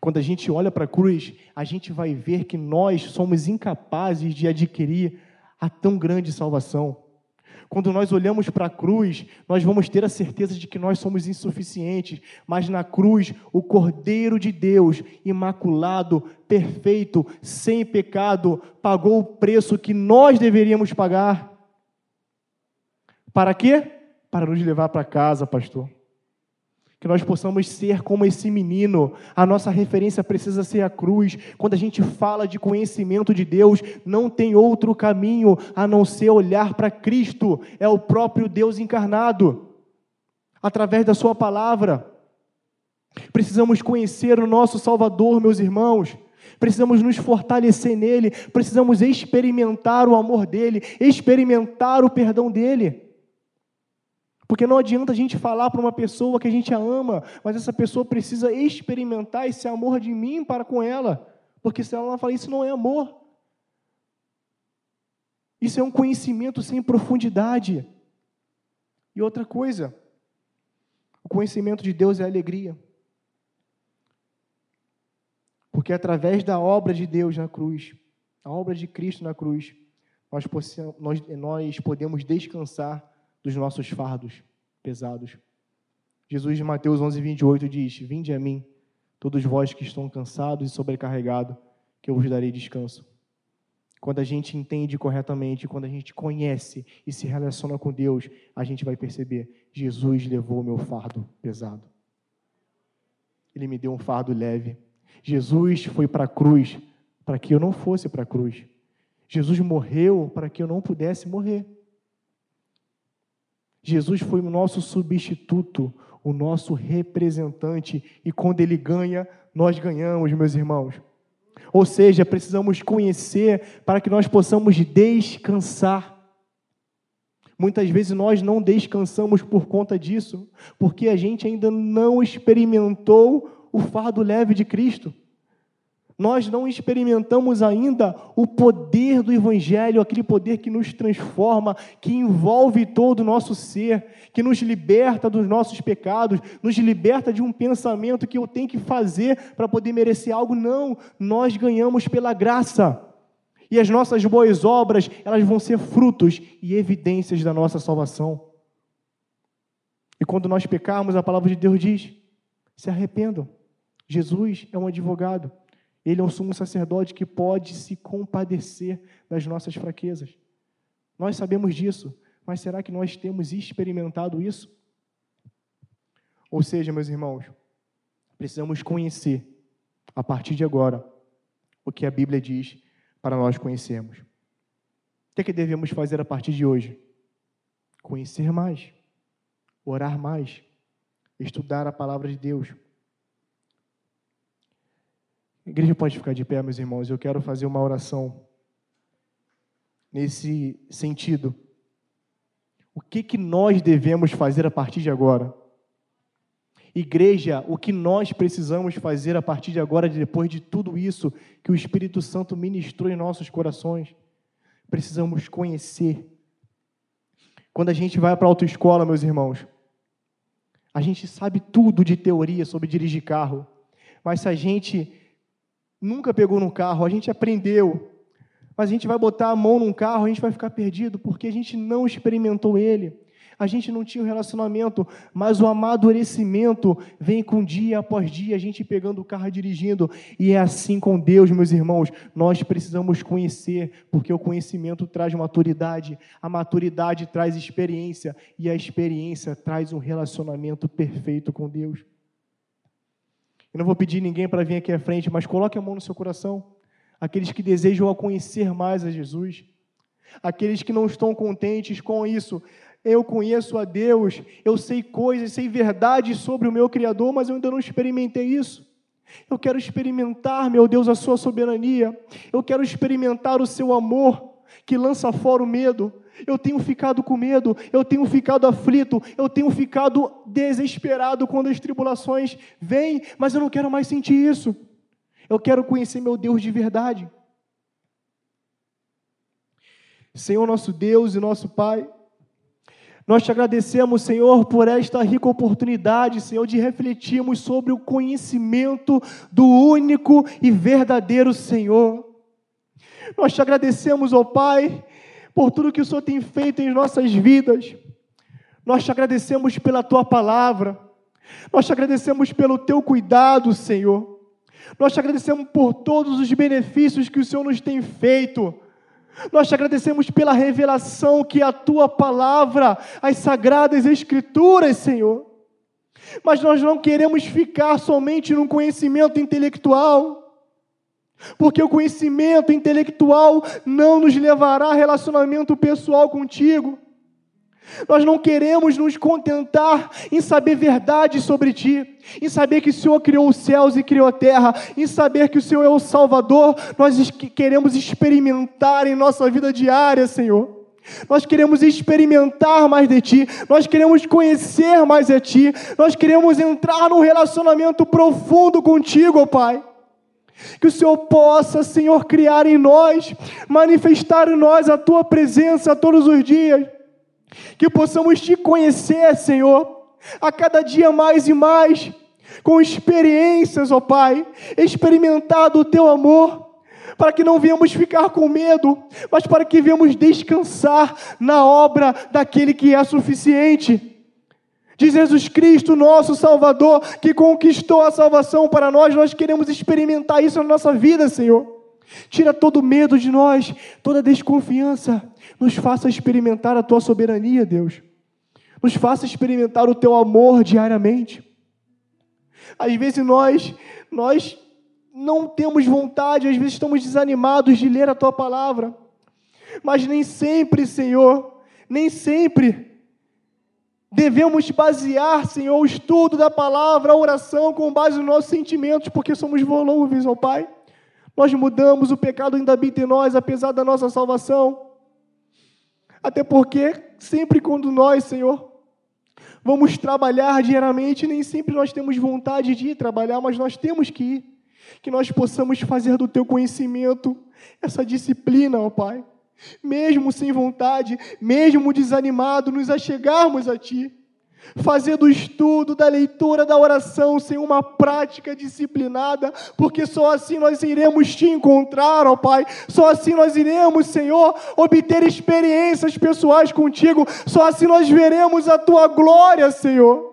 Quando a gente olha para a cruz, a gente vai ver que nós somos incapazes de adquirir a tão grande salvação. Quando nós olhamos para a cruz, nós vamos ter a certeza de que nós somos insuficientes, mas na cruz, o Cordeiro de Deus, imaculado, perfeito, sem pecado, pagou o preço que nós deveríamos pagar. Para quê? Para nos levar para casa, pastor que nós possamos ser como esse menino. A nossa referência precisa ser a cruz. Quando a gente fala de conhecimento de Deus, não tem outro caminho a não ser olhar para Cristo, é o próprio Deus encarnado, através da Sua palavra. Precisamos conhecer o nosso Salvador, meus irmãos. Precisamos nos fortalecer nele, precisamos experimentar o amor dele, experimentar o perdão dele. Porque não adianta a gente falar para uma pessoa que a gente a ama, mas essa pessoa precisa experimentar esse amor de mim para com ela. Porque se ela não falar isso, não é amor. Isso é um conhecimento sem profundidade. E outra coisa, o conhecimento de Deus é alegria. Porque através da obra de Deus na cruz, a obra de Cristo na cruz, nós, nós podemos descansar dos nossos fardos pesados. Jesus, em Mateus 11, 28, diz: Vinde a mim, todos vós que estão cansados e sobrecarregados, que eu vos darei descanso. Quando a gente entende corretamente, quando a gente conhece e se relaciona com Deus, a gente vai perceber: Jesus levou o meu fardo pesado. Ele me deu um fardo leve. Jesus foi para a cruz para que eu não fosse para a cruz. Jesus morreu para que eu não pudesse morrer. Jesus foi o nosso substituto, o nosso representante, e quando ele ganha, nós ganhamos, meus irmãos. Ou seja, precisamos conhecer para que nós possamos descansar. Muitas vezes nós não descansamos por conta disso, porque a gente ainda não experimentou o fardo leve de Cristo. Nós não experimentamos ainda o poder do Evangelho, aquele poder que nos transforma, que envolve todo o nosso ser, que nos liberta dos nossos pecados, nos liberta de um pensamento que eu tenho que fazer para poder merecer algo. Não, nós ganhamos pela graça. E as nossas boas obras, elas vão ser frutos e evidências da nossa salvação. E quando nós pecarmos, a palavra de Deus diz: se arrependam. Jesus é um advogado. Ele é um sumo sacerdote que pode se compadecer das nossas fraquezas. Nós sabemos disso, mas será que nós temos experimentado isso? Ou seja, meus irmãos, precisamos conhecer, a partir de agora, o que a Bíblia diz para nós conhecermos. O que, é que devemos fazer a partir de hoje? Conhecer mais, orar mais, estudar a palavra de Deus a igreja pode ficar de pé, meus irmãos. Eu quero fazer uma oração nesse sentido. O que, que nós devemos fazer a partir de agora? Igreja, o que nós precisamos fazer a partir de agora, depois de tudo isso que o Espírito Santo ministrou em nossos corações? Precisamos conhecer. Quando a gente vai para a autoescola, meus irmãos, a gente sabe tudo de teoria sobre dirigir carro, mas se a gente nunca pegou no carro, a gente aprendeu, mas a gente vai botar a mão num carro, a gente vai ficar perdido porque a gente não experimentou ele. A gente não tinha um relacionamento, mas o amadurecimento vem com dia após dia, a gente pegando o carro dirigindo. E é assim com Deus, meus irmãos. Nós precisamos conhecer, porque o conhecimento traz maturidade, a maturidade traz experiência, e a experiência traz um relacionamento perfeito com Deus. Eu não vou pedir ninguém para vir aqui à frente, mas coloque a mão no seu coração. Aqueles que desejam conhecer mais a Jesus. Aqueles que não estão contentes com isso. Eu conheço a Deus, eu sei coisas, sei verdades sobre o meu Criador, mas eu ainda não experimentei isso. Eu quero experimentar, meu Deus, a sua soberania. Eu quero experimentar o seu amor que lança fora o medo. Eu tenho ficado com medo, eu tenho ficado aflito, eu tenho ficado desesperado quando as tribulações vêm, mas eu não quero mais sentir isso. Eu quero conhecer meu Deus de verdade. Senhor, nosso Deus e nosso Pai, nós te agradecemos, Senhor, por esta rica oportunidade, Senhor, de refletirmos sobre o conhecimento do único e verdadeiro Senhor. Nós te agradecemos, ó Pai, por tudo que o Senhor tem feito em nossas vidas. Nós te agradecemos pela tua palavra. Nós te agradecemos pelo teu cuidado, Senhor. Nós te agradecemos por todos os benefícios que o Senhor nos tem feito. Nós te agradecemos pela revelação que a tua palavra, as sagradas escrituras, Senhor. Mas nós não queremos ficar somente num conhecimento intelectual. Porque o conhecimento intelectual não nos levará a relacionamento pessoal contigo. Nós não queremos nos contentar em saber verdades sobre ti, em saber que o Senhor criou os céus e criou a terra, em saber que o Senhor é o Salvador. Nós queremos experimentar em nossa vida diária, Senhor. Nós queremos experimentar mais de Ti, nós queremos conhecer mais de Ti, nós queremos entrar num relacionamento profundo contigo, Pai. Que o Senhor possa, Senhor, criar em nós, manifestar em nós a tua presença todos os dias. Que possamos te conhecer, Senhor, a cada dia mais e mais, com experiências, ó Pai, experimentar do teu amor, para que não venhamos ficar com medo, mas para que venhamos descansar na obra daquele que é suficiente de Jesus Cristo, nosso Salvador, que conquistou a salvação para nós, nós queremos experimentar isso na nossa vida, Senhor. Tira todo medo de nós, toda desconfiança, nos faça experimentar a tua soberania, Deus. Nos faça experimentar o teu amor diariamente. Às vezes nós, nós não temos vontade, às vezes estamos desanimados de ler a tua palavra. Mas nem sempre, Senhor, nem sempre Devemos basear, Senhor, o estudo da palavra, a oração, com base nos nossos sentimentos, porque somos volúveis, ó Pai. Nós mudamos, o pecado ainda habita em nós, apesar da nossa salvação. Até porque, sempre quando nós, Senhor, vamos trabalhar diariamente, nem sempre nós temos vontade de ir trabalhar, mas nós temos que ir. Que nós possamos fazer do teu conhecimento essa disciplina, ó Pai mesmo sem vontade, mesmo desanimado, nos achegarmos a Ti, fazer do estudo, da leitura, da oração sem uma prática disciplinada, porque só assim nós iremos Te encontrar, ó Pai, só assim nós iremos, Senhor, obter experiências pessoais contigo, só assim nós veremos a Tua glória, Senhor.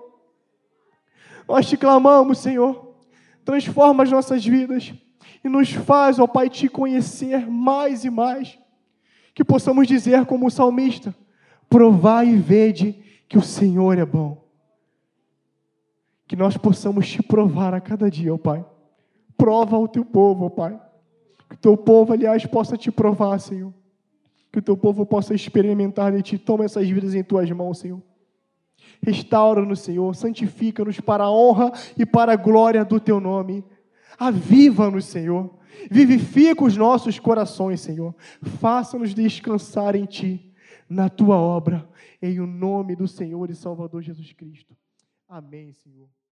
Nós te clamamos, Senhor, transforma as nossas vidas e nos faz, ó Pai, te conhecer mais e mais que possamos dizer como o salmista: provai e vede que o Senhor é bom. Que nós possamos te provar a cada dia, ó Pai. Prova o teu povo, ó Pai. Que o teu povo, aliás, possa te provar, Senhor. Que o teu povo possa experimentar de ti. Toma essas vidas em tuas mãos, Senhor. Restaura-nos, Senhor. Santifica-nos para a honra e para a glória do teu nome. Aviva-nos, Senhor. Vivifica os nossos corações, Senhor. Faça-nos descansar em Ti, na Tua obra, em o nome do Senhor e Salvador Jesus Cristo. Amém, Senhor.